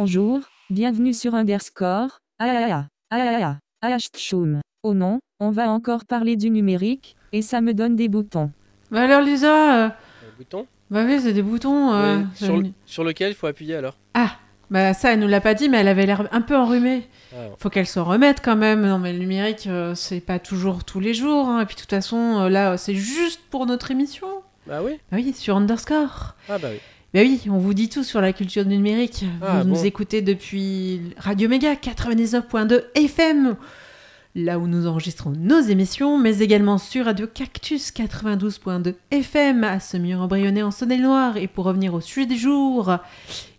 Bonjour, bienvenue sur Underscore. Ah ah ah ah ah ah. Oh non, on va encore parler du numérique, et ça me donne des boutons. Bah alors Lisa, euh, Un bouton? Bah oui, c'est des boutons. euh, sur, le- sur lequel il faut appuyer alors? Ah, bah ça, elle nous l'a pas dit, mais elle avait l'air un peu enrhumée. Ah, Faut qu'elle s'en remette quand même. Non, mais le numérique, euh, c'est pas toujours tous les jours. hein. Et puis de toute façon, euh, là, c'est juste pour notre émission. Bah oui Bah oui, sur Underscore. Ah bah oui. Bah oui, on vous dit tout sur la culture du numérique. Ah, vous nous écoutez depuis Radio Méga 99.2 FM, là où nous enregistrons nos émissions, mais également sur Radio Cactus 92.2 FM à Semur-en-Brionnais en Saône-et-Loire. Et pour revenir au sujet du jour,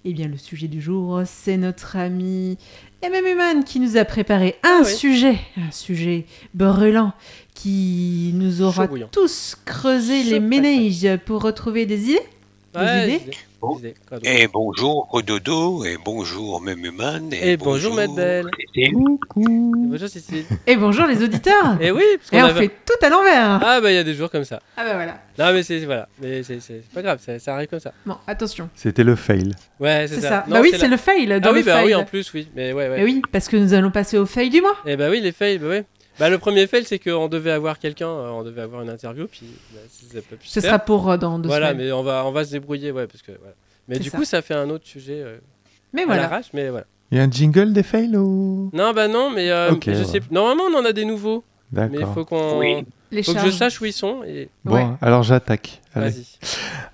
eh bien le sujet du jour, c'est notre ami MM Human qui nous a préparé un Ah oui. sujet, un sujet brûlant qui nous aura tous creusé les méninges pour retrouver des idées. Ouais, idées Bon. idées. Et bonjour Dodo, et bonjour Memuman, Et bonjour, Maître Belle. Cécile. Bonjour Cécile. Et bonjour les auditeurs Et oui, parce Et qu'on on avait- fait tout à l'envers Ah bah il y a des jours comme ça. Ah bah voilà. Non mais c'est voilà, mais c'est pas grave, ça, ça arrive comme ça. Bon, attention. C'était le fail. Ouais, C'est ça. bah oui, la- c'est le fail dans Ah oui, bah fail. oui, en plus, oui. Mais ouais, Eh ouais. oui, parce que nous allons passer au fail du mois. Et bah oui, les fails, bah oui. Bah le premier fail, c'est qu'on devait avoir quelqu'un, euh, on devait avoir une interview, puis bah, ça pas pu se Ce faire. sera pour euh, dans deux Voilà, semaines. mais on va, on va se débrouiller, ouais, parce que voilà. Mais C'est du ça. coup, ça fait un autre sujet euh, Mais à voilà. l'arrache, mais voilà. Il y a un jingle des fails ou? Non, bah non, mais euh, Ok, je ouais. sais. plus. Normalement, on en a des nouveaux, mais il D'accord. faut qu'on, Oui. Les faut que je charges. sache où ils sont. Et Bon, Ouais. alors j'attaque. Allez. vas-y.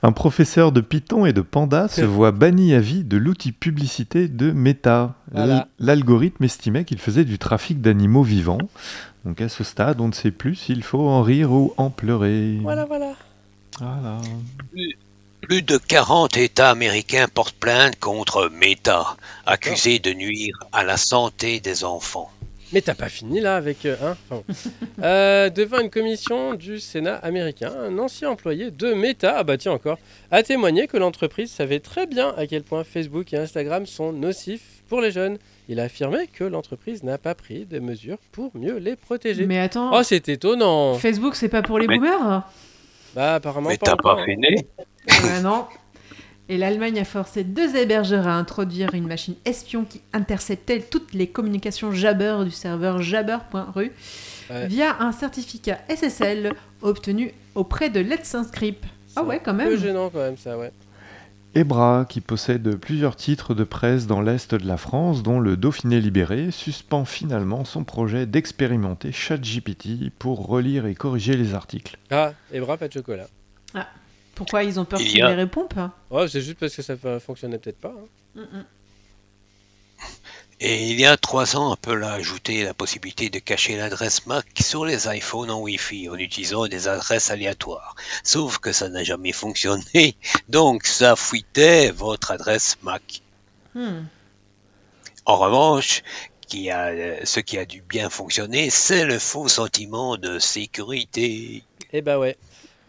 Un professeur de Python et de Panda se voit banni à vie de l'outil publicité de Meta. Voilà. L- L'algorithme estimait qu'il faisait du trafic d'animaux vivants. Donc à ce stade, on ne sait plus s'il faut en rire ou en pleurer. Voilà, voilà. Voilà. Plus de 40 États américains portent plainte contre Meta, accusé de nuire à la santé des enfants. Mais t'as pas fini là avec euh, hein Enfin, euh, devant une commission du Sénat américain, un ancien employé de Meta, ah bah tiens encore, a témoigné que l'entreprise savait très bien à quel point Facebook et Instagram sont nocifs pour les jeunes. Il a affirmé que l'entreprise n'a pas pris de mesures pour mieux les protéger. Mais attends, Oh, c'est étonnant. Facebook, c'est pas pour les Mais- boomers Bah apparemment Mais pas. t'as encore, pas hein. fini Ouais, non. Et l'Allemagne a forcé deux hébergeurs à introduire une machine espion qui interceptait toutes les communications Jabber du serveur jabber.ru Ouais. via un certificat SSL obtenu auprès de Let's Encrypt. Ah ouais, quand Un peu même. gênant quand même ça, ouais. Ebra, qui possède plusieurs titres de presse dans l'Est de la France, dont le Dauphiné libéré, suspend finalement son projet d'expérimenter ChatGPT pour relire et corriger les articles. Ah, et bras pas de chocolat. Pourquoi ils ont peur Il y qu'il a- les réponde Oh, c'est juste parce que ça fonctionnait peut-être pas. hein. Et il y a trois ans, Apple a ajouté la possibilité de cacher l'adresse MAC sur les iPhones en Wi-Fi en utilisant des adresses aléatoires. Sauf que ça n'a jamais fonctionné, donc ça fuitait votre adresse MAC. Hmm. En revanche, qui a, euh, ce qui a dû bien fonctionner, c'est le faux sentiment de sécurité. Eh bah ouais.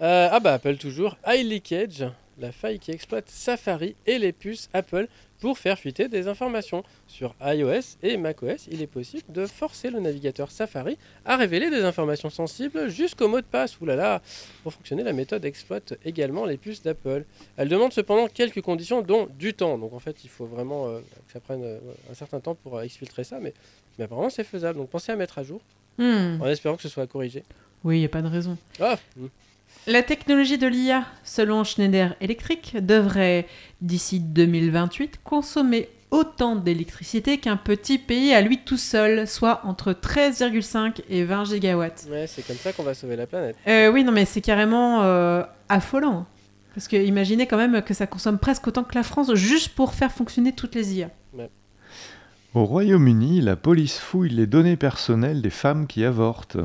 Euh, ah bah Apple toujours. iLeakage, la faille qui exploite Safari et les puces Apple pour faire fuiter des informations. Sur iOS et macOS, il est possible de forcer le navigateur Safari à révéler des informations sensibles jusqu'au mot de passe. Ouh là là Pour fonctionner, la méthode exploite également les puces d'Apple. Elle demande cependant quelques conditions, dont du temps. Donc en fait, il faut vraiment euh, que ça prenne euh, un certain temps pour exfiltrer ça, mais, mais apparemment c'est faisable. Donc pensez à mettre à jour, Hmm. en espérant que ce soit corrigé. Oui, il n'y a pas de raison. Ah hmm. La technologie de l'IA, selon Schneider Electric, devrait, d'ici 2028, consommer autant d'électricité qu'un petit pays à lui tout seul, soit entre 13,5 et 20 gigawatts. Ouais, c'est comme ça qu'on va sauver la planète. Euh, oui, non, mais c'est carrément euh, affolant. Parce que imaginez quand même que ça consomme presque autant que la France juste pour faire fonctionner toutes les IA. Au Royaume-Uni, la police fouille les données personnelles des femmes qui avortent.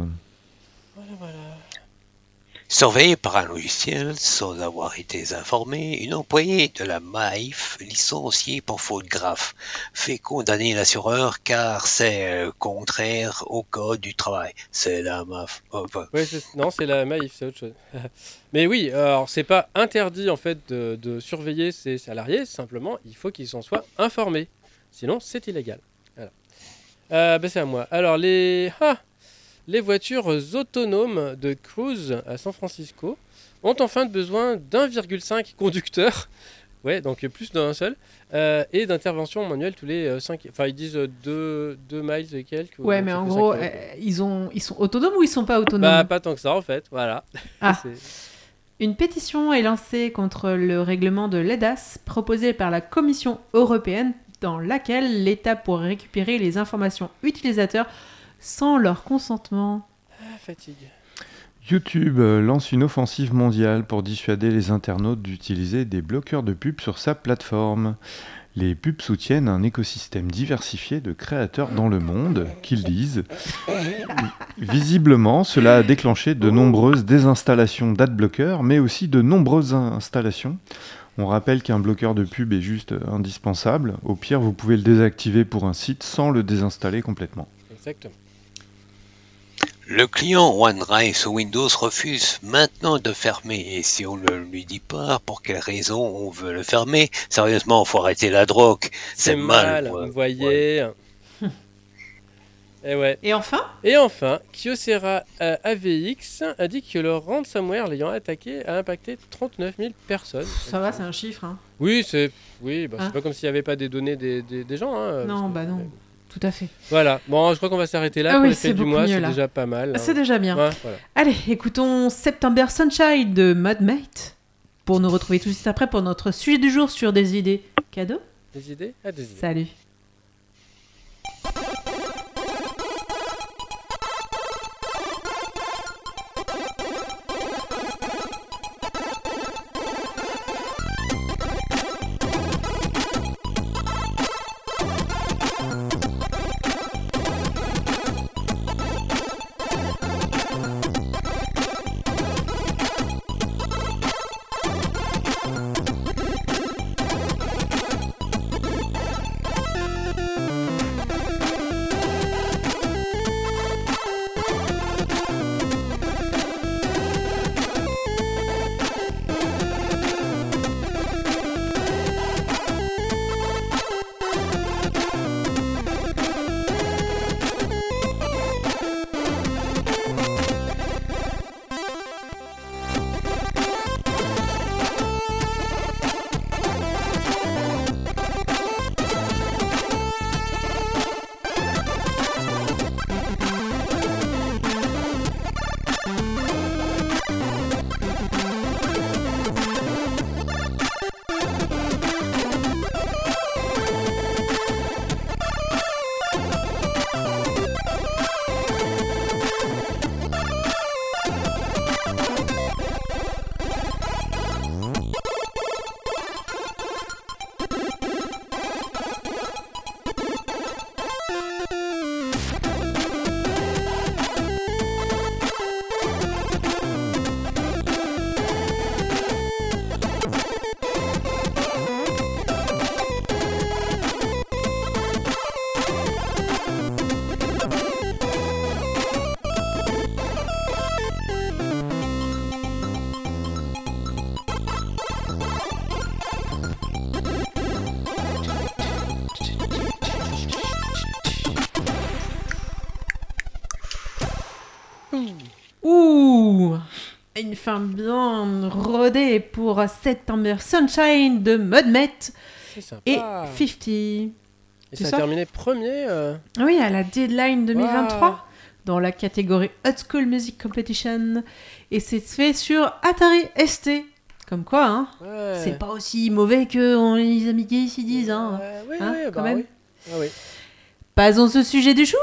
Surveillée par un logiciel sans avoir été informée, une employée de la MAIF, licenciée pour faute grave, fait condamner l'assureur car c'est euh, contraire au code du travail. C'est la MAF. oh, non, c'est la Maïf, c'est autre chose. Mais oui, alors c'est pas interdit en fait de, surveiller ses salariés, simplement il faut qu'ils en soient informés. Sinon, c'est illégal. Voilà. Euh, bah, c'est à moi. Alors, les, ah, les voitures autonomes de cruise à San Francisco ont enfin besoin d'1,5 conducteurs Ouais, donc euh, plus d'un seul. Euh, et d'intervention manuelle tous les 5. Enfin, ils disent 2 miles et quelques. Ouais, mais en gros, euh, ils, ont, ils sont autonomes ou ils sont pas autonomes? Bah, pas tant que ça en fait, voilà. Ah. Une pétition est lancée contre le règlement de l'EDAS proposé par la Commission européenne dans laquelle l'État pourrait récupérer les informations utilisateurs sans leur consentement. Ah, fatigue. YouTube euh, lance une offensive mondiale pour dissuader les internautes d'utiliser des bloqueurs de pubs sur sa plateforme. Les pubs soutiennent un écosystème diversifié de créateurs dans le monde, qu'ils disent. Visiblement, cela a déclenché de nombreuses désinstallations d'adblockers, mais aussi de nombreuses installations. On rappelle qu'un bloqueur de pub est juste indispensable. Au pire, vous pouvez le désactiver pour un site sans le désinstaller complètement. Exactement. Le client OneDrive sur Windows refuse maintenant de fermer. Et si on ne lui dit pas pour quelle raison on veut le fermer, sérieusement, faut arrêter la drogue. C'est mal, mal, ouais. vous voyez. Et ouais. Et enfin, Et enfin, Kyocera euh, AVX indique que le ransomware l'ayant attaqué a impacté 39 000 personnes. ça va, c'est un chiffre. hein. Oui, c'est oui, bah, Hein c'est pas comme s'il n'y avait pas des données des, des- des gens. hein, Non, que- bah non. Tout à fait. Voilà, bon, je crois qu'on va s'arrêter là Ah pour oui, les c'est fêtes du mois, c'est déjà pas mal. hein. C'est déjà bien. Ouais, voilà. Allez, écoutons September Sunshine de Mudmate pour nous retrouver tout de suite après pour notre sujet du jour sur des idées cadeaux. Des idées? Ah, des idées. Salut. Ouh Une fin bien rodée pour September Sunshine de sympa. et 50. Et ça a terminé premier. euh, Oui, à la deadline 2023 Waouh. dans la catégorie Hot School Music Competition et c'est fait sur Atari ST. Comme quoi, hein ouais. C'est pas aussi mauvais que on- les amigués ici disent. Hein. Euh, oui, Hein, oui, quand bah même. oui. Ah oui. Passons au sujet du jour.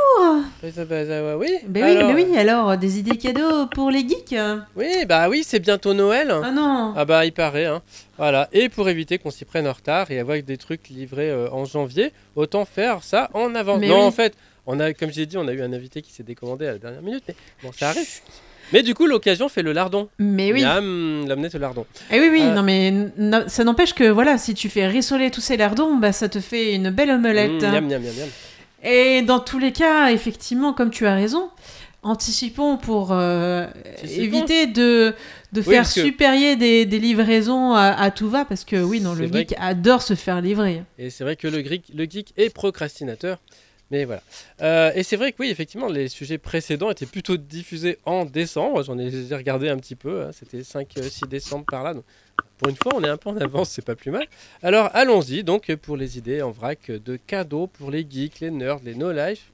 Bah, bah, ça- oui. Ben oui, Alors, oui, alors des idées cadeaux pour les geeks. Oui, bah oui, c'est bientôt Noël. Ah non Ah bah il paraît, hein. Voilà. Et pour éviter qu'on s'y prenne en retard et avoir des trucs livrés euh, en janvier, autant faire ça en. Mais non, oui. en fait, on a, comme j'ai dit, on a eu un invité qui s'est décommandé à la dernière minute, mais bon, ça arrive. Mais du coup, l'occasion fait le lardon. Mais oui. L'amener au lardon. Eh oui, oui, Euh. non mais ça n'empêche que voilà, si tu fais rissoler tous ces lardons, bah ça te fait une belle omelette. Mmh, miam, miam, miam, miam. Et dans tous les cas, effectivement, comme tu as raison, anticipons pour euh, éviter de, de Oui, faire que- supérier des, des livraisons à, à tout va, parce que oui, non, le geek adore se faire livrer. Et c'est vrai que le geek, le geek est procrastinateur. Mais voilà. Euh, et c'est vrai que oui, effectivement, les sujets précédents étaient plutôt diffusés en décembre. J'en ai regardé un petit peu. hein, C'était 5-6 décembre par là. Donc Pour une fois, on est un peu en avance, c'est pas plus mal. Alors allons-y donc pour les idées en vrac de cadeaux pour les geeks, les nerds, les no-life.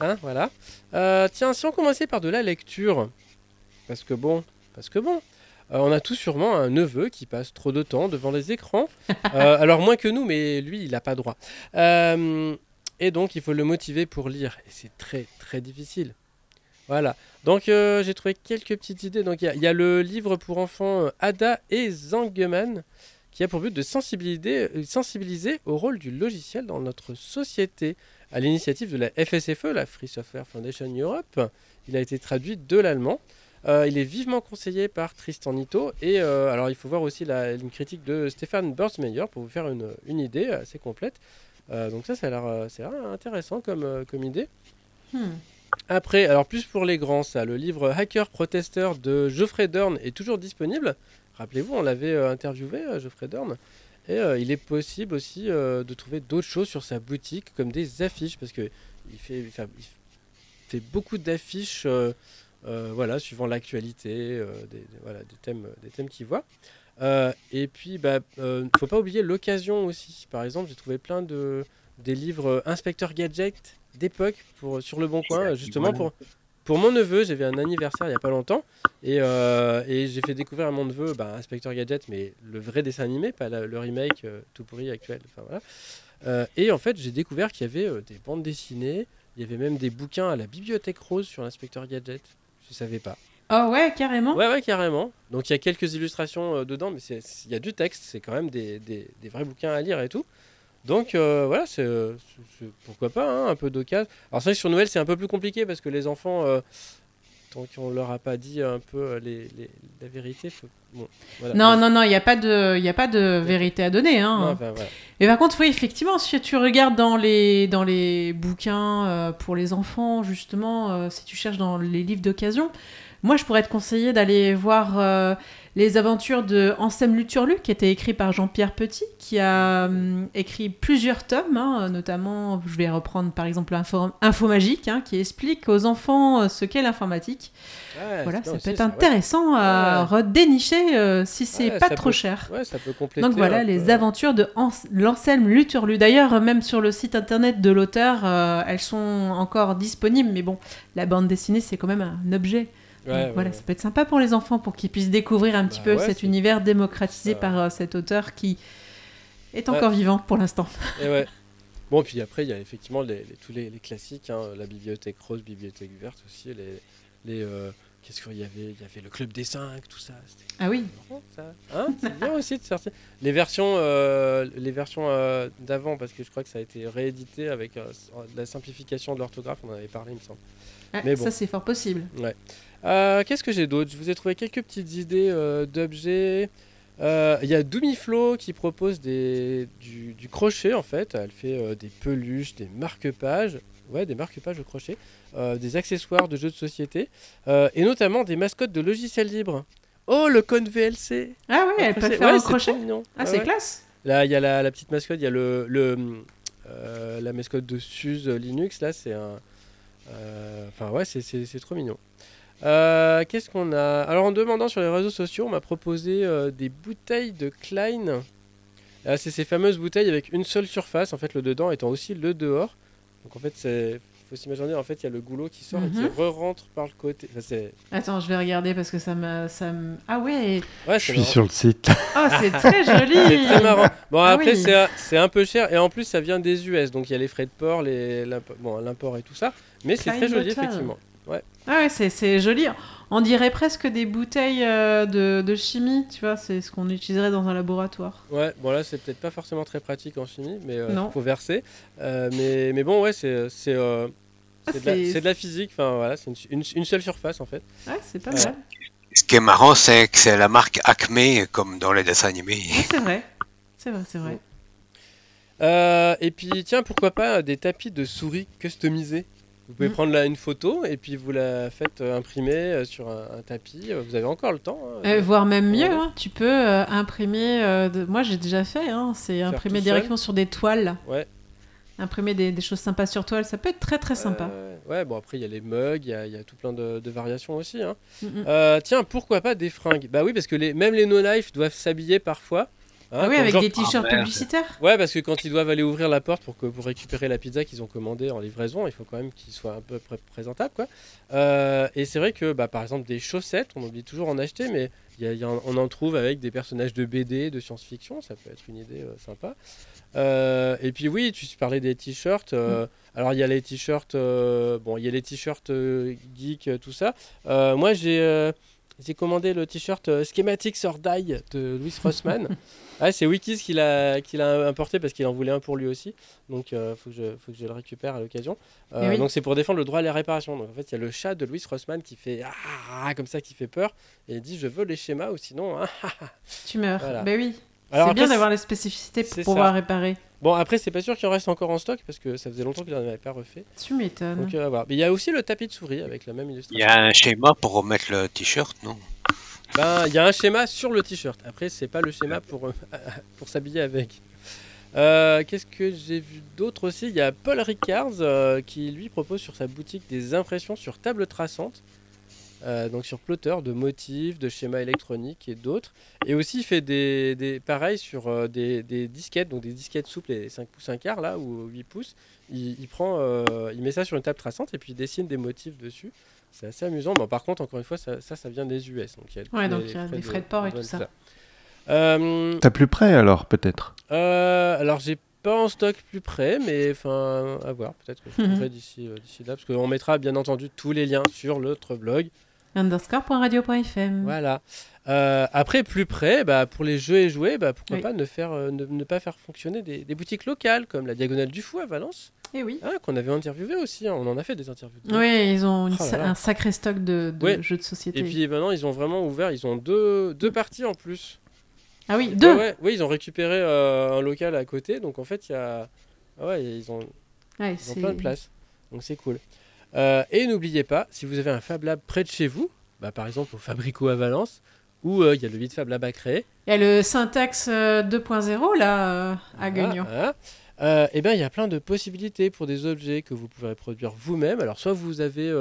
Hein, voilà. Euh, tiens, si on commençait par de la lecture, parce que bon, parce que bon, euh, on a tous sûrement un neveu qui passe trop de temps devant les écrans. Euh, alors moins que nous, mais lui, il n'a pas droit. Et donc, il faut le motiver pour lire. Et c'est très, très difficile. Voilà. Donc, euh, j'ai trouvé quelques petites idées. Donc, il y a- le livre pour enfants euh, Ada et Zangeman qui a pour but de sensibiliser, euh, sensibiliser au rôle du logiciel dans notre société. À l'initiative de la FSFE, la Free Software Foundation Europe, il a été traduit de l'allemand. Il est vivement conseillé par Tristan Nito. Et alors, il faut voir aussi la, une critique de Stéphane Bursmeyer pour vous faire une, une idée assez complète. Donc ça, ça a l'air intéressant comme, comme idée. Hmm. Après, alors plus pour les grands, ça, le livre Hacker Protester de Geoffrey Dorn est toujours disponible. Rappelez-vous, on l'avait euh, interviewé, euh, Geoffrey Dorn. Et euh, il est possible aussi de trouver d'autres choses sur sa boutique, comme des affiches, parce que il fait, il il beaucoup d'affiches, voilà, suivant l'actualité, des, thèmes, des thèmes qu'il voit. Et puis, bah, euh, faut pas oublier l'occasion aussi. Par exemple, j'ai trouvé plein de des livres euh, Inspecteur Gadget d'époque pour sur le Bon Coin, euh, justement pour pour mon neveu. J'avais un anniversaire il y a pas longtemps et, euh, et j'ai fait découvrir à mon neveu bah, Inspecteur Gadget, mais le vrai dessin animé, pas la- le remake euh, tout pourri actuel. Enfin voilà. Euh, et en fait, j'ai découvert qu'il y avait euh, des bandes dessinées. Il y avait même des bouquins à la bibliothèque rose sur l'inspecteur Gadget. Je savais pas. Oh ouais, carrément? Ouais, ouais, carrément. Donc il y a quelques illustrations euh, dedans, mais il y a du texte, c'est quand même des, des- des vrais bouquins à lire et tout. Donc euh, voilà, c'est euh, c'est- pourquoi pas, hein, un peu d'occasion. Alors c'est vrai que sur Noël c'est un peu plus compliqué parce que les enfants, euh, tant qu'on leur a pas dit un peu les, les- la vérité, faut... bon, voilà. Non, non, non, il n'y a pas de, il a pas de vérité à donner. Hein. non, enfin, voilà. Mais par contre, oui, effectivement, si tu regardes dans les, dans les bouquins pour les enfants, justement, si tu cherches dans les livres d'occasion, moi, je pourrais te conseiller d'aller voir euh, les aventures de Ansem Luturlu, qui était écrit par Jean-Pierre Petit, qui a hum, écrit plusieurs tomes, hein, notamment, je vais reprendre par exemple Info, Info Magique, hein, qui explique aux enfants euh, ce qu'est l'informatique. Ouais, voilà, ça aussi, peut être ça, ouais. intéressant à redénicher euh, si c'est Ouais, pas trop peut- cher. Ouais, ça peut compléter. Donc voilà les aventures de l'Anselme Luturlu. D'ailleurs, euh, même sur le site internet de l'auteur, euh, elles sont encore disponibles. Mais bon, la bande dessinée, c'est quand même un objet. Ouais, Donc ouais, voilà, ouais. ça peut être sympa pour les enfants, pour qu'ils puissent découvrir un petit Bah peu ouais, cet univers démocratisé par euh, cet auteur qui est Ouais. encore vivant pour l'instant. Et ouais. Bon, puis après, il y a effectivement les, les- tous les, les classiques, hein, la bibliothèque rose, bibliothèque verte aussi, les... euh, Qu'est-ce qu'il y avait? Il y avait le club des 5, tout ça. Ah oui, ça. Hein c'est bien aussi de sortir. Les versions, euh, les versions euh, d'avant, parce que je crois que ça a été réédité avec euh, la simplification de l'orthographe, on en avait parlé, il me semble. Ouais, Mais bon. ça c'est fort possible. Euh, Qu'est-ce que j'ai d'autre? Je vous ai trouvé quelques petites idées euh, d'objets. Euh, Il y a Doomiflo qui propose des, du, du crochet en fait. Elle fait des peluches, des marque-pages. Ouais, des marque-pages au crochet. des accessoires de jeux de société. et notamment des mascottes de logiciels libres. Oh, le Con VLC Ah Un elle peut faire Ouais, au crochet. mignon. Ah, Ouais, c'est ouais. classe. Là, il y a la, la petite mascotte, il y a le, le, la mascotte de SUSE Linux. Là, c'est un. Enfin, ouais, c'est trop mignon. Euh, Qu'est-ce qu'on a? Alors, en demandant sur les réseaux sociaux, on m'a proposé euh, des bouteilles de Klein. Ah, c'est ces fameuses bouteilles avec une seule surface, en fait, le dedans étant aussi le dehors. Donc, en fait, c'est. faut s'imaginer, en fait, il y a le goulot qui sort et Mhm. qui re-rentre par le côté. Enfin, c'est. Attends, je vais regarder parce que ça me... Ça me... Ah ouais, Ouais, Je suis marrant. sur le site. oh, c'est très joli. C'est très marrant. Bon, Ah après, oui. c'est un- c'est un peu cher. Et en plus, ça vient des US. Donc, il y a les frais de port, les, bon, l'import et tout ça. Mais c'est très joli, Bottle. Effectivement. Ah ouais, c'est, c'est joli. On dirait presque des bouteilles euh, de, de chimie, tu vois, c'est ce qu'on utiliserait dans un laboratoire. Ouais, bon, là, c'est peut-être pas forcément très pratique en chimie, mais euh, Non. faut verser. Euh, mais, mais bon, ouais, c'est c'est euh, Ah, c'est de, la- c'est- de la physique. Enfin, voilà, c'est une, une- une seule surface, en fait. Ouais, c'est pas Ouais. mal. Ce qui est marrant, c'est que c'est la marque Acme, comme dans les dessins animés. Ouais, c'est vrai. C'est vrai, c'est vrai. Euh, et puis, tiens, pourquoi pas des tapis de souris customisés? Vous pouvez Mm. prendre là une photo et puis vous la faites euh, imprimer euh, sur un, un tapis. Euh, Vous avez encore le temps. hein. Euh, voire même mieux, hein, tu peux euh, imprimer. euh, de- Moi, j'ai déjà fait. hein, c'est imprimer directement sur des toiles. Ouais. Imprimer des, des choses sympas sur toile, ça peut être très très sympa. Ouais, bon après il y a les mugs, il y a, il y a tout plein de, de variations aussi. Mm, mm. Tiens, pourquoi pas des fringues? Bah oui, parce que les, même les no-life doivent s'habiller parfois. Hein, Ah oui, avec genre- des t-shirts Ah, publicitaires. Ouais, parce que quand ils doivent aller ouvrir la porte pour, que, pour récupérer la pizza qu'ils ont commandée en livraison, il faut quand même qu'ils soient un peu pré- présentables. Quoi. Euh, et c'est vrai que, bah, par exemple, des chaussettes, on oublie toujours en acheter, mais il y a- y en- on en trouve avec des personnages de BD, de science-fiction, ça peut être une idée euh, sympa. Euh, et puis oui, tu parlais des t-shirts. euh, Alors il y a les t-shirts, euh, bon, il y a les t-shirts euh, geek, tout ça. Euh, moi j'ai euh, j'ai commandé le t-shirt euh, Schematics or Die de Louis Rossmann. ah, c'est Wikis qui l'a qui l'a importé parce qu'il en voulait un pour lui aussi. Donc il faut, que je, faut que je le récupère à l'occasion. Euh, Eh oui. Donc c'est pour défendre le droit à la réparation. Donc en fait il y a le chat de Louis Rossmann qui fait ah comme ça qui fait peur et il dit je veux les schémas ou sinon ah, Tu meurs. Voilà. Ben oui. C'est bien d'avoir les spécificités pour pouvoir ça. réparer. Bon après c'est pas sûr qu'il en reste encore en stock parce que ça faisait longtemps qu'il n'en avait pas refait. Tu m'étonnes. Donc euh, à voir. Mais il y a aussi le tapis de souris avec la même Il illustration. y a un schéma pour remettre le t-shirt, non? Ben, il y a un schéma sur le t-shirt. Après, c'est pas le schéma pour, euh, pour s'habiller avec. Euh, Qu'est-ce que j'ai vu d'autre aussi? Il y a Paul Ricards euh, qui lui propose sur sa boutique des impressions sur table traçante. Euh, donc sur plotter de motifs, de schémas électroniques et d'autres. Et aussi il fait des, des pareil sur euh, des, des disquettes, donc des disquettes souples, les 5 pouces 1 quart là, ou 8 pouces. Il, il prend, euh, il met ça sur une table traçante et puis il dessine des motifs dessus. C'est assez amusant. Bon, par contre, encore une fois, ça, ça, ça vient des US. Donc il y a, Ouais, les- donc il y a des frais de port et tout ça. Euh, T'as plus près alors, peut-être? Euh, alors, j'ai pas en stock plus près, mais enfin, à voir. Peut-être que je d'ici euh, d'ici là, parce qu'on mettra bien entendu tous les liens sur notre blog. Underscore.radio.fm. Voilà. Euh, après, plus près, bah, pour les jeux et jouets, bah, pourquoi Oui. pas ne, faire, euh, ne, ne pas faire fonctionner des, des boutiques locales, comme la Diagonale du Fou à Valence, Eh oui. hein, qu'on avait interviewé aussi. hein, on en a fait des interviews. Oui, ils ont Oh là sa- là. un sacré stock de, de Ouais. jeux de société. Et puis maintenant, ils ont vraiment ouvert, ils ont deux, deux parties en plus. ah oui, deux. Ouais, ouais, oui, ils ont récupéré euh, un local à côté, donc en fait, il y a. ah Ouais, ils ont, Ils ont plein de place. Donc c'est cool. Euh, et n'oubliez pas, si vous avez un Fab Lab près de chez vous, bah, par exemple au Fabrico à Valence, où euh, il y a le vide Fab Lab à créer, Il y a le Syntax euh, 2.0 là euh, à Guignon. euh, et ben il y a plein de possibilités pour des objets que vous pouvez reproduire vous-même. Alors soit vous avez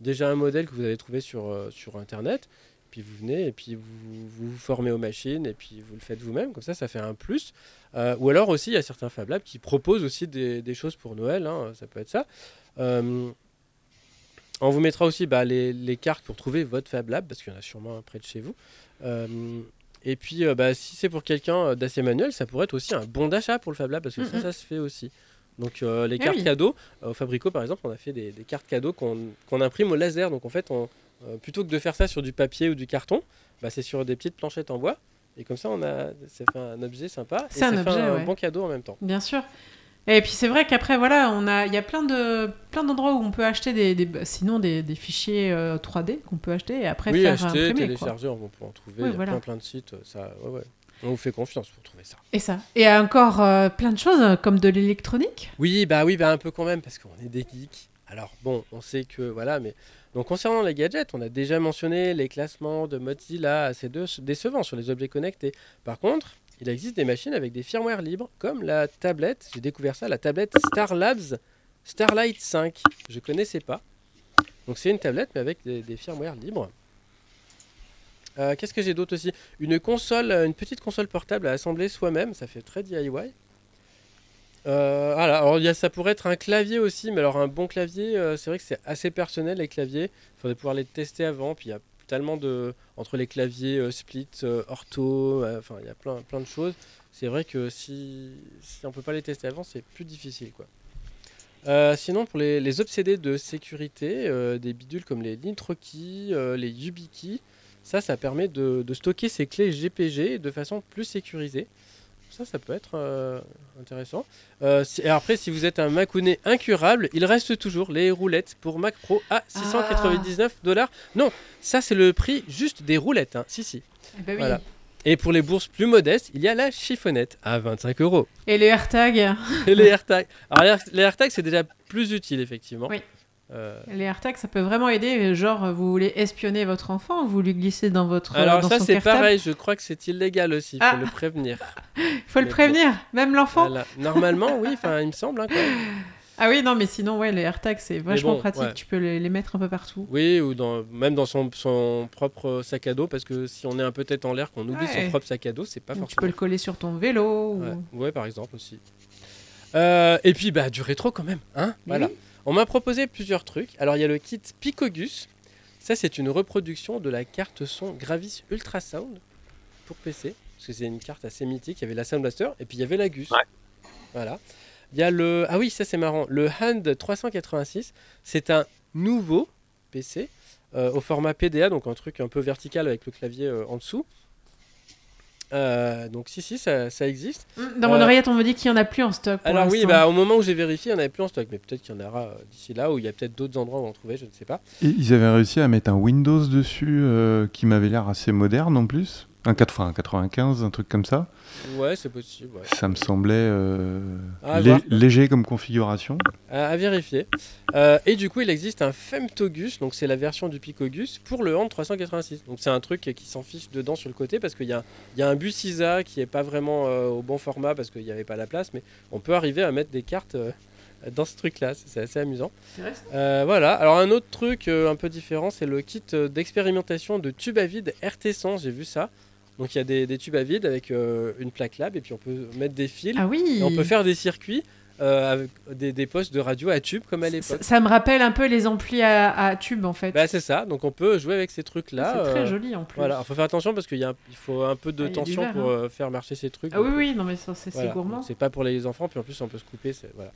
déjà un modèle que vous avez trouvé sur, sur internet, puis vous venez et puis vous, vous vous formez aux machines et puis vous le faites vous-même, comme ça ça fait un plus. Euh, ou alors aussi il y a certains Fab Labs qui proposent aussi des, des choses pour Noël, hein, ça peut être ça. Euh, on vous mettra aussi bah, les, les cartes pour trouver votre Fab Lab, parce qu'il y en a sûrement un près de chez vous. Euh, et puis, euh, bah, si c'est pour quelqu'un euh, d'assez manuel, ça pourrait être aussi un bon d'achat pour le Fab Lab, parce que ça, ça se fait aussi. Donc, euh, les Ah cartes oui. cadeaux, euh, au Fabrico par exemple, on a fait des, des cartes cadeaux qu'on imprime au laser. Donc, en fait, on, euh, plutôt que de faire ça sur du papier ou du carton, bah, c'est sur des petites planchettes en bois. Et comme ça, on a, fait un objet sympa. C'est un fait objet, un ouais. bon cadeau en même temps. Bien sûr. Et puis c'est vrai qu'après voilà, on a, il y a plein de plein d'endroits où on peut acheter des, des- sinon des, des fichiers euh, 3D qu'on peut acheter et après oui, faire acheter, imprimer. quoi. télécharger, on peut en trouver. Oui, il y a voilà. plein, plein de sites. Ça, ouais, ouais. On vous fait confiance pour trouver ça. Et ça. Et encore euh, plein de choses euh, comme de l'électronique. Oui, bah oui, bah un peu quand même, parce qu'on est des geeks. Alors bon, on sait que voilà, mais donc concernant les gadgets, on a déjà mentionné les classements de Mozilla assez décevants sur les objets connectés. Par contre, il existe des machines avec des firmware libres, comme la tablette. J'ai découvert ça, la tablette Star Labs Starlight 5. Je connaissais pas. Donc c'est une tablette mais avec des, des firmware libres. Euh, Qu'est-ce que j'ai d'autre aussi? Une console, une petite console portable à assembler soi-même, ça fait très DIY. Euh, alors ça pourrait être un clavier aussi, mais alors un bon clavier, euh, c'est vrai que c'est assez personnel les claviers. Il faudrait pouvoir les tester avant, puis il y a tellement de entre les claviers euh, split, euh, ortho, euh, enfin il y a plein, de choses. C'est vrai que si, si on peut pas les tester avant, c'est plus difficile quoi. Sinon, pour les, obsédés de sécurité, des bidules comme les NitroKey, les YubiKey, ça, ça permet de, de stocker ces clés GPG de façon plus sécurisée. Ça, ça peut être euh, intéressant. Euh, si- et après, si vous êtes un Macounet incurable, il reste toujours les roulettes pour Mac Pro à 699 dollars. Non, ça c'est le prix juste des roulettes. hein. Si, si. Eh ben oui. Voilà. Et pour les bourses plus modestes, il y a la chiffonnette à 25 euros. Et les AirTags. Et les AirTags. Alors les AirTags, c'est déjà plus utile, effectivement. Oui. Euh, Les AirTags, ça peut vraiment aider. Genre, vous voulez espionner votre enfant, vous lui glissez dans votre. Alors dans ça, c'est pareil, je crois que c'est illégal aussi, il faut Ah. le prévenir. Il faut le bon. prévenir, même l'enfant. Voilà. Normalement, oui, enfin, il me semble. hein, quand même. Ah oui, non, mais sinon, ouais, les AirTags, c'est vachement bon, pratique. ouais. Tu peux les, les mettre un peu partout. Oui, ou dans, même dans son, son propre sac à dos, parce que si on est un peu tête en l'air, qu'on oublie Ouais. son propre sac à dos, c'est pas Donc, tu forcément. peux le coller sur ton vélo. ou- Ouais, ouais, par exemple aussi. Euh, et puis bah du rétro quand même, hein Mais Voilà. oui. On m'a proposé plusieurs trucs. Alors il y a le kit Picogus. Ça c'est une reproduction de la carte son Gravis Ultrasound pour PC, parce que c'est une carte assez mythique. Il y avait la Sound Blaster et puis il y avait la Gus. Ouais. Voilà. Il y a le ah oui ça c'est marrant. Le Hand 386. C'est un nouveau PC euh, au format PDA, donc un truc un peu vertical avec le clavier euh, en dessous. Euh, donc si si ça, ça existe. Dans mon Euh, oreillette, on me dit qu'il y en a plus en stock. pour Alors oui, bah, au moment où j'ai vérifié, il n'y en avait plus en stock, mais peut-être qu'il y en aura euh, d'ici là, ou il y a peut-être d'autres endroits où en trouver, je ne sais pas. Et ils avaient réussi à mettre un Windows dessus euh, qui m'avait l'air assez moderne en plus. Un 4, enfin, un 95, un truc comme ça. Ouais, c'est possible. ouais. Ça me semblait euh, lé- voir. léger comme configuration. À, à vérifier. Euh, et du coup, il existe un Femtogus, donc c'est la version du Picogus, pour le Hand 386. Donc c'est un truc qui s'en fiche dedans sur le côté, parce qu'il y a, il y a un bus ISA qui n'est pas vraiment euh, au bon format, parce qu'il n'y avait pas la place, mais on peut arriver à mettre des cartes euh, dans ce truc-là, c'est c'est assez amusant. Euh, voilà, alors un autre truc euh, un peu différent, c'est le kit d'expérimentation de tubes à vide RT100, j'ai vu ça. Donc il y a des, des tubes à vide avec euh, une plaque lab et puis on peut mettre des fils. Ah oui. Et on peut faire des circuits euh, avec des, des postes de radio à tubes comme à l'époque. ça me rappelle un peu les amplis à, à tube en fait. Bah c'est ça, donc on peut jouer avec ces trucs-là. c'est très euh, joli en plus. Voilà, il faut faire attention parce qu'il y a un- il faut un peu de Ah, tension verre, pour hein. faire marcher ces trucs. Ah oui, donc, oui, non mais ça, c'est voilà. gourmand. C'est pas pour les enfants, puis en plus on peut se couper. Voilà.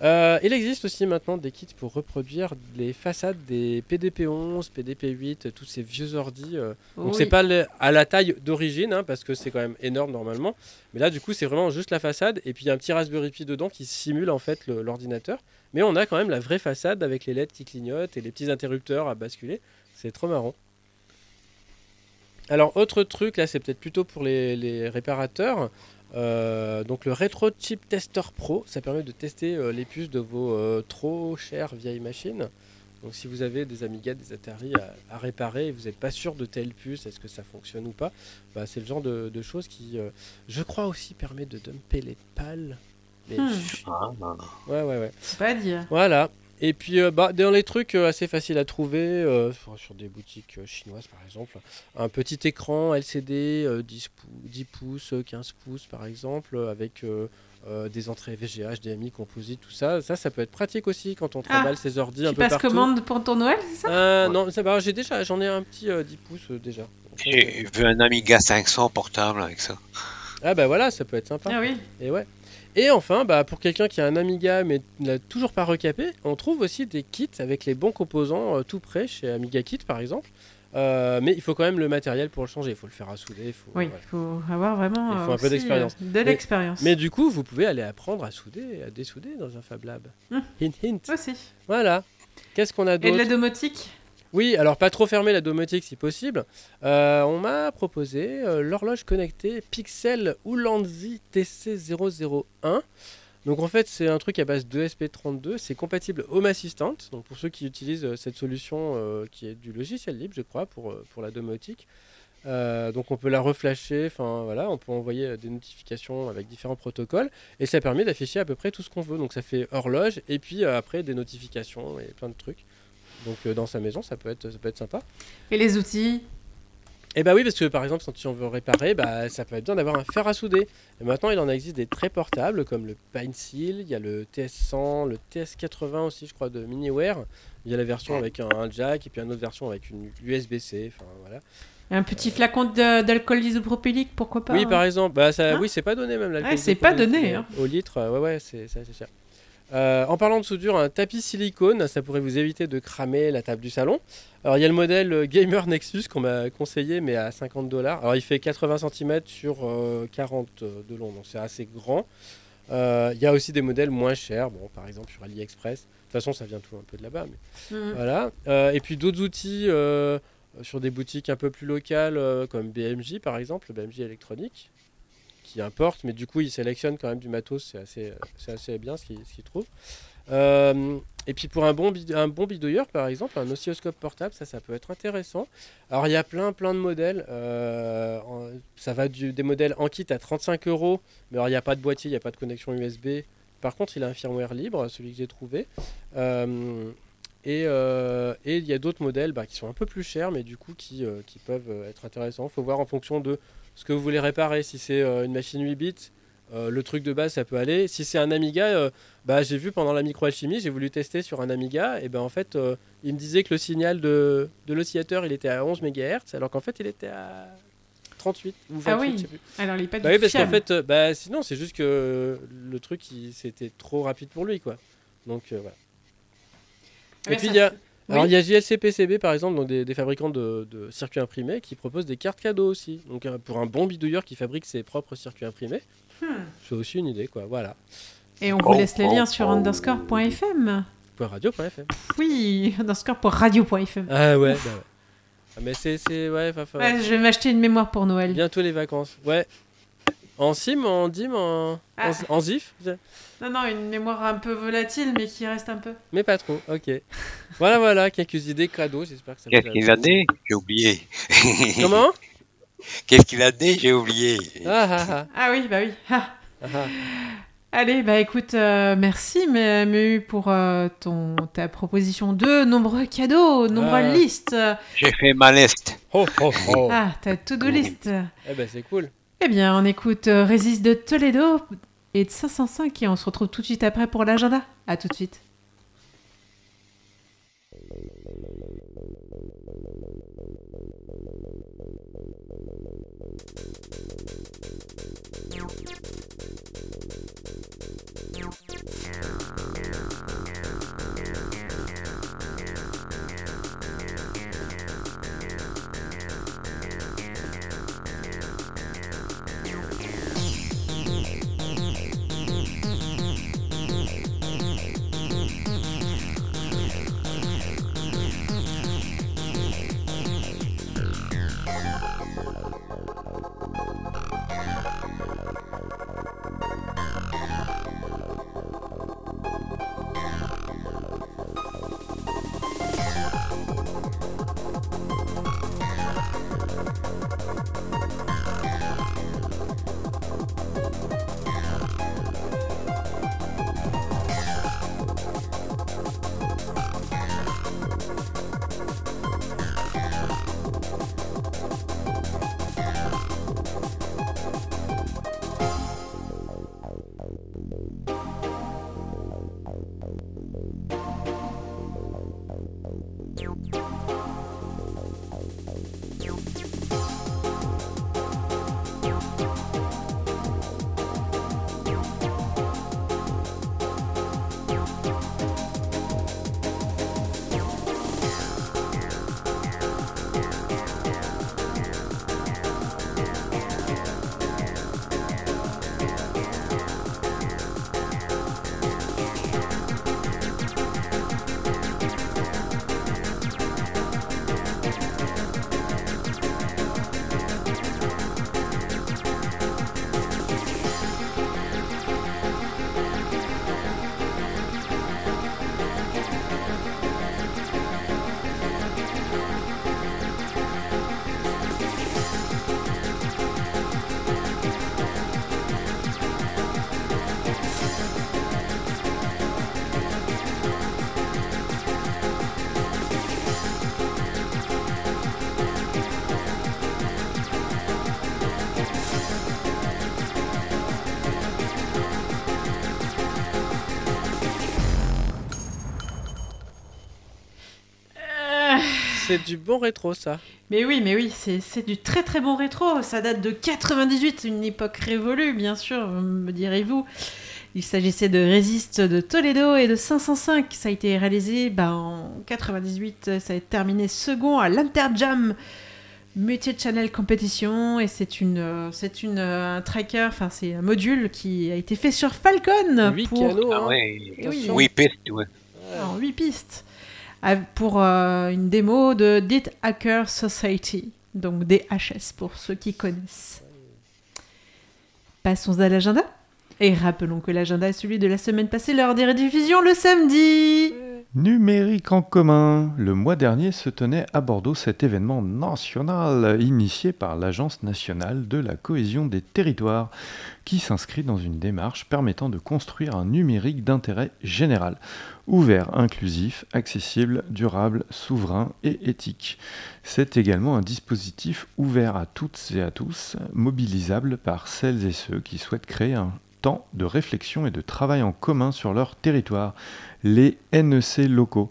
Euh, il existe aussi maintenant des kits pour reproduire les façades des PDP-11, PDP-8, tous ces vieux ordis. euh. Donc Oui. c'est pas le- à la taille d'origine, hein, parce que c'est quand même énorme normalement. Mais là du coup c'est vraiment juste la façade, et puis il y a un petit Raspberry Pi dedans qui simule en fait le- l'ordinateur. Mais on a quand même la vraie façade avec les LED qui clignotent et les petits interrupteurs à basculer. C'est trop marrant. Alors autre truc, là c'est peut-être plutôt pour les, les réparateurs. Euh, donc le Retro Chip Tester Pro, ça permet de tester euh, les puces de vos euh, trop chères vieilles machines. Donc si vous avez des Amiga, des Atari à, à réparer et vous n'êtes pas sûr de telle puce, est-ce que ça fonctionne ou pas, bah, c'est le genre de, de choses qui, euh, je crois aussi, permet de dumper les pales. Mais Hmm. je Ah, non, non. Ouais, ouais, ouais. C'est pas à dire. Voilà. Et puis, euh, bah, dans les trucs euh, assez faciles à trouver, euh, sur, des boutiques euh, chinoises par exemple, un petit écran LCD euh, 10, pou- 10 pouces, euh, 15 pouces par exemple, avec euh, euh, des entrées VGA, HDMI, composite, tout ça. Ça, ça peut être pratique aussi quand on Ah, trimballe ses ordi un Tu peu passes partout. commande pour ton Noël, c'est ça? Euh, Non, ça va, j'ai déjà, j'en ai un petit euh, 10 pouces euh, déjà. J'ai vu un Amiga 500 portable avec ça. Ah bah voilà, ça peut être sympa. Ah oui. Et ouais. Et enfin, bah, pour quelqu'un qui a un Amiga mais ne l'a toujours pas recapé, on trouve aussi des kits avec les bons composants euh, tout prêts chez Amiga Kit par exemple. Euh, mais il faut quand même le matériel pour le changer. Il faut le faire à souder. Faut, Oui, il faut avoir vraiment Il faut un peu d'expérience. euh, De l'expérience. Mais du coup, vous pouvez aller apprendre à souder, à dessouder dans un Fab Lab. Hum. Hint, hint. Aussi. Voilà. Qu'est-ce qu'on a Et de d'autre? la domotique? Oui, alors pas trop fermer la domotique si possible. Euh, on m'a proposé euh, l'horloge connectée Pixel Ulanzi TC001. Donc en fait c'est un truc à base de SP32, c'est compatible Home Assistant. Donc pour ceux qui utilisent euh, cette solution qui est du logiciel libre je crois pour, pour la domotique. Donc on peut la reflasher, enfin voilà, on peut envoyer des notifications avec différents protocoles et ça permet d'afficher à peu près tout ce qu'on veut. Donc ça fait horloge et puis après des notifications et plein de trucs. Donc euh, dans sa maison ça peut être, ça peut être sympa. et les outils? Et bah oui, parce que par exemple, quand on veut réparer, bah, ça peut être bien d'avoir un fer à souder. Et maintenant, il en existe des très portables, comme le Pine Seal, il y a le TS100, le TS80 aussi, je crois, de Miniware. Il y a la version avec un, un jack, et puis une autre version avec une USB-C, enfin voilà. Un petit flacon d'alcool isopropylique, pourquoi pas oui, hein? par exemple, bah, ça, Hein oui, c'est pas donné même l'alcool c'est pas donné, hein. Au litre, ouais, ouais, c'est cher. Euh, en parlant de soudure, un tapis silicone, ça pourrait vous éviter de cramer la table du salon. Alors il y a le modèle euh, Gamer Nexus qu'on m'a conseillé, mais à 50 dollars. Alors il fait 80 cm sur euh, 40 de long, donc c'est assez grand. Euh, Il y a aussi des modèles moins chers, bon, par exemple sur AliExpress. De toute façon, ça vient tout un peu de là-bas. Mais... Voilà. Euh, et puis d'autres outils sur des boutiques un peu plus locales, comme BMJ par exemple, BMJ électronique, qui importe, mais du coup ils sélectionnent quand même du matos, c'est assez, assez bien ce qu'ils trouvent. Euh, et puis pour un bon, un bon bidouilleur par exemple, un oscilloscope portable, ça ça peut être intéressant. Alors il y a plein plein de modèles, euh, ça va du, des modèles en kit à 35 euros, mais alors il n'y a pas de boîtier, il n'y a pas de connexion USB. par contre, il a un firmware libre, celui que j'ai trouvé. Euh, et et il y a d'autres modèles bah, qui sont un peu plus chers, mais du coup qui, qui peuvent être intéressants. Il faut voir en fonction de ce que vous voulez réparer. Si c'est euh, une machine 8 bits, euh, le truc de base, ça peut aller. Si c'est un Amiga, euh, bah, j'ai vu pendant la microalchimie, j'ai voulu tester sur un Amiga, et ben en fait, euh, il me disait que le signal de, de l'oscillateur, il était à 11 MHz, alors qu'en fait, il était à 38 ou 28, Ah oui. je sais plus. Alors, il est pas Bah oui, parce qu'en fait, bah, sinon, c'est juste que le truc, c'était trop rapide pour lui, quoi. Donc, voilà. Et puis, il y a, alors, oui. il y a JLC PCB, par exemple, donc des, des fabricants de, de circuits imprimés qui proposent des cartes cadeaux aussi. Donc, euh, pour un bon bidouilleur qui fabrique ses propres circuits imprimés, Hmm. c'est aussi une idée, quoi. Voilà. Et on vous laisse les liens sur underscore.fm. Point radio.fm. Oui, underscore.radio.fm. Ah ouais, bah ouais. Ah, mais c'est, c'est, ouais, Ouais, je vais m'acheter une mémoire pour Noël. Bientôt les vacances. Ouais. En SIM, en DIM, en, Ah. en, en ZIF Non, non, une mémoire un peu volatile, mais qui reste un peu. Mais pas trop, ok. voilà, voilà, quelques idées cadeaux, j'espère que ça Qu'est-ce a qu'il a dit? J'ai oublié. Comment? Qu'est-ce qu'il a dit? J'ai oublié. ah, ah, ah, Ah oui, bah oui. Ah. ah, ah. Allez, bah écoute, euh, merci mais, mais pour euh, ton, ta proposition de nombreux cadeaux, nombreuses Ah. listes. J'ai fait ma liste. Oh, oh, oh. Ah, ta to-do list. Eh ben, c'est cool. Eh bien, on écoute euh, Résiste de Toledo et de 505 et on se retrouve tout de suite après pour l'agenda. À tout de suite. C'est du bon rétro, ça. Mais oui, mais oui, c'est c'est du très très bon rétro. Ça date de 98, une époque révolue, bien sûr, me direz-vous. Il s'agissait de Resist de Toledo et de 505. Ça a été réalisé bah, en 98. Ça a été terminé second à l'Interjam Multi-Channel Competition. Et c'est une, euh, c'est une, euh, un tracker, enfin c'est un module qui a été fait sur Falcon 8 pour, canaux, Ah hein. ouais. Oui. Oui, pistes, ouais. en 8 pistes à- pour euh, une démo de Dit Hacker Society, donc DHS pour ceux qui connaissent. Passons à l'agenda. Et rappelons que l'agenda est celui de la semaine passée lors des rediffusions le samedi. Numérique en commun. Le mois dernier se tenait à Bordeaux cet événement national initié par l'Agence nationale de la cohésion des territoires qui s'inscrit dans une démarche permettant de construire un numérique d'intérêt général, ouvert, inclusif, accessible, durable, souverain et éthique. C'est également un dispositif ouvert à toutes et à tous, mobilisable par celles et ceux qui souhaitent créer un temps de réflexion et de travail en commun sur leur territoire, les NEC locaux.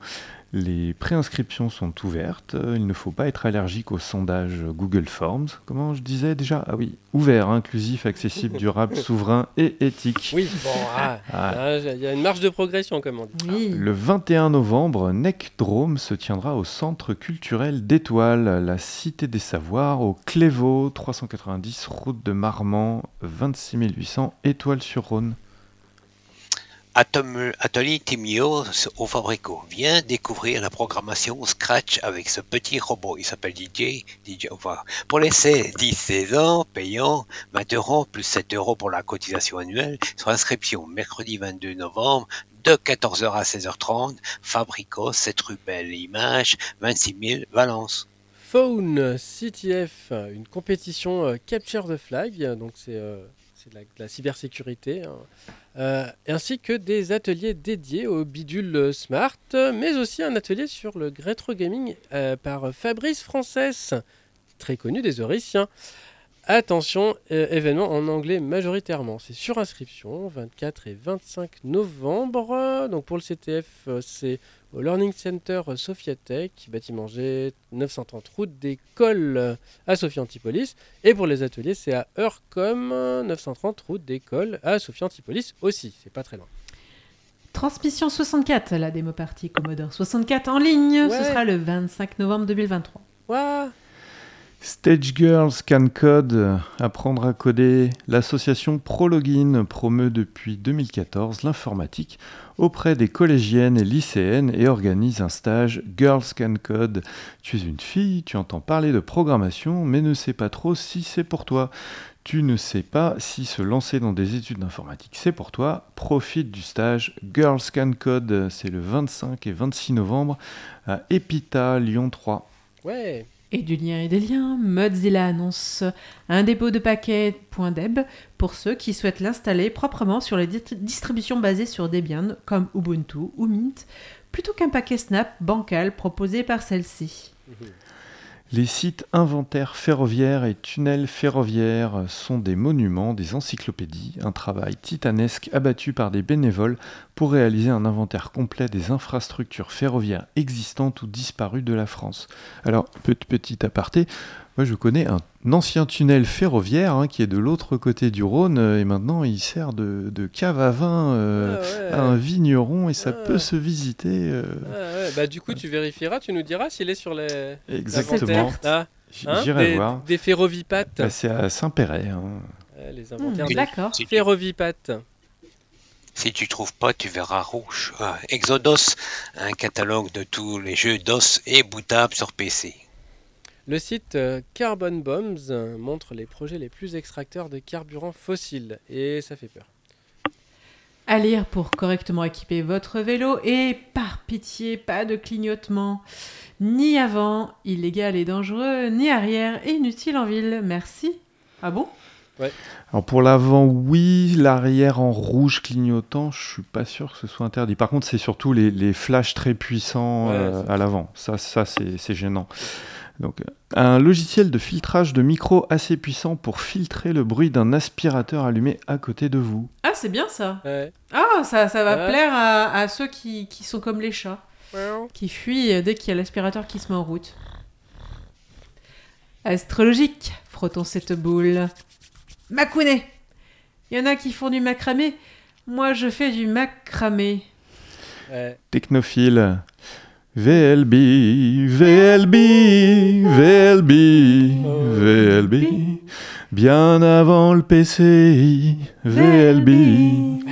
Les préinscriptions sont ouvertes. Il ne faut pas être allergique au sondage Google Forms. Comment je disais déjà? Ah oui, ouvert, inclusif, accessible, durable, souverain et éthique. Oui, bon, ah, Ah. ah, il y a une marge de progression, comme on dit. Oui. Le 21 novembre, NEC Drôme se tiendra au Centre culturel d'Étoile, la Cité des Savoirs, au Clévaux, 390 route de Marmont, 26 800 Étoile-sur-Rhône. Atelier Timio au Fabrico. Viens découvrir la programmation Scratch avec ce petit robot. Il s'appelle DJ. DJ enfin, pour les 10-16 ans, payant 20 euros plus 7 euros pour la cotisation annuelle. Sur inscription mercredi 22 novembre de 14h à 16h30. Fabrico, 7 rue Belle Image, 26 000 Valence. Phone CTF, une compétition euh, Capture the Flag, donc c'est euh, de la cybersécurité, hein. Euh, ainsi que des ateliers dédiés au bidule smart, mais aussi un atelier sur le rétro gaming euh, par Fabrice Frances, très connu des Euriciens. Attention, euh, événement en anglais majoritairement. C'est sur inscription, 24 et 25 novembre. Donc pour le CTF, c'est au Learning Center Sophiatech, bâtiment G, 930 route d'école à Sophie Antipolis. Et pour les ateliers, c'est à Heurcom, euh, 930 route d'école à Sophie Antipolis aussi. C'est pas très loin. Transmission 64, la démo partie Commodore 64 en ligne. Ouais. Ce sera le 25 novembre 2023. Ouah Stage Girls Can Code, apprendre à coder. L'association ProLogin promeut depuis 2014 l'informatique auprès des collégiennes et lycéennes et organise un stage Girls Can Code. Tu es une fille, tu entends parler de programmation, mais ne sais pas trop si c'est pour toi. Tu ne sais pas si se lancer dans des études d'informatique c'est pour toi. Profite du stage Girls Can Code. C'est le 25 et 26 novembre à Epita, Lyon 3. Ouais Et du lien et des liens, Mozilla annonce un dépôt de paquet .deb pour ceux qui souhaitent l'installer proprement sur les distributions basées sur Debian comme Ubuntu ou Mint, plutôt qu'un paquet Snap bancal proposé par celle-ci. Les sites inventaires ferroviaires et tunnels ferroviaires sont des monuments, des encyclopédies, un travail titanesque abattu par des bénévoles pour réaliser un inventaire complet des infrastructures ferroviaires existantes ou disparues de la France. Alors, pe- petit aparté, moi je connais un ancien tunnel ferroviaire hein, qui est de l'autre côté du Rhône euh, et maintenant il sert de, de cave à vin euh, Ah ouais. à un vigneron et ça Ah. peut se visiter. euh, Ah ouais, Bah du coup tu vérifieras, tu nous diras s'il est sur les exactement. hein, J'irai des, voir. des ferrovipates. Bah, c'est à Saint-Péret. hein. Les inventaires des D'accord. Si tu, ferrovipates. si tu trouves pas, tu verras rouge. Ah, Exodos, un catalogue de tous les jeux DOS et bootables sur PC. Le site euh, Carbon Bombs montre les projets les plus extracteurs de carburant fossile et ça fait peur. À lire pour correctement équiper votre vélo et par pitié, pas de clignotement. Ni avant, illégal et dangereux, ni arrière, et inutile en ville. Merci. Ah bon? Alors pour l'avant, oui, l'arrière en rouge clignotant, je suis pas sûr que ce soit interdit. Par contre, c'est surtout les, les flashs très puissants Ouais, euh, à l'avant. Ça, ça c'est gênant. Donc, un logiciel de filtrage de micro assez puissant pour filtrer le bruit d'un aspirateur allumé à côté de vous. Ah, c'est bien ça. Ouais. Ah, ça, ça va Ouais. plaire à, à ceux qui, qui sont comme les chats, qui fuient dès qu'il y a l'aspirateur qui se met en route. Astrologique, frottons cette boule. Macounet Il y en a qui font du macramé. Moi, je fais du macramé. Ouais. Technophile. VLB, VLB, VLB, VLB. Bien avant le PCI, VLB.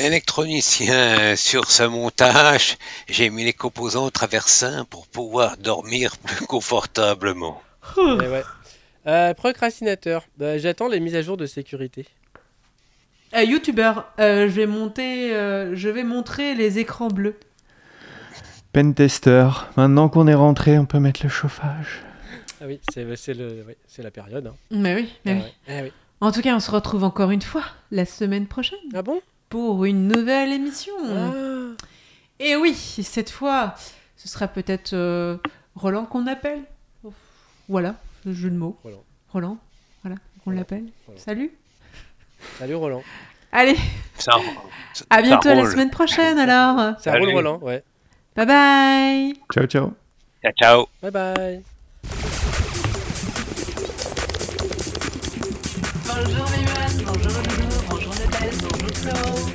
Électronicien, sur ce montage, j'ai mis les composants traversins pour pouvoir dormir plus confortablement. Eh ouais. Euh, procrastinateur. Bah, J'attends les mises à jour de sécurité. Euh, Youtubeur, euh, je vais monter, euh, je vais montrer les écrans bleus. Pentester, maintenant qu'on est rentré, on peut mettre le chauffage. Ah oui, c'est oui, la période. hein. Mais oui, mais Ah oui. ouais. Ah oui. En tout cas, on se retrouve encore une fois la semaine prochaine Ah bon? Pour une nouvelle émission. Ah. Et oui, cette fois, ce sera peut-être euh, Roland qu'on appelle. Voilà, le jeu de mots. Roland. Roland, voilà, on l'appelle. Salut. Salut Roland. Allez, Ça, ça- à ça bientôt la semaine prochaine alors. Ça Salut. roule Roland, ouais. Bye bye. Ciao, ciao. Ciao, ciao. Bye bye. Bonjour Viviane, bonjour Loulou, bonjour Nathalie, bonjour Flo.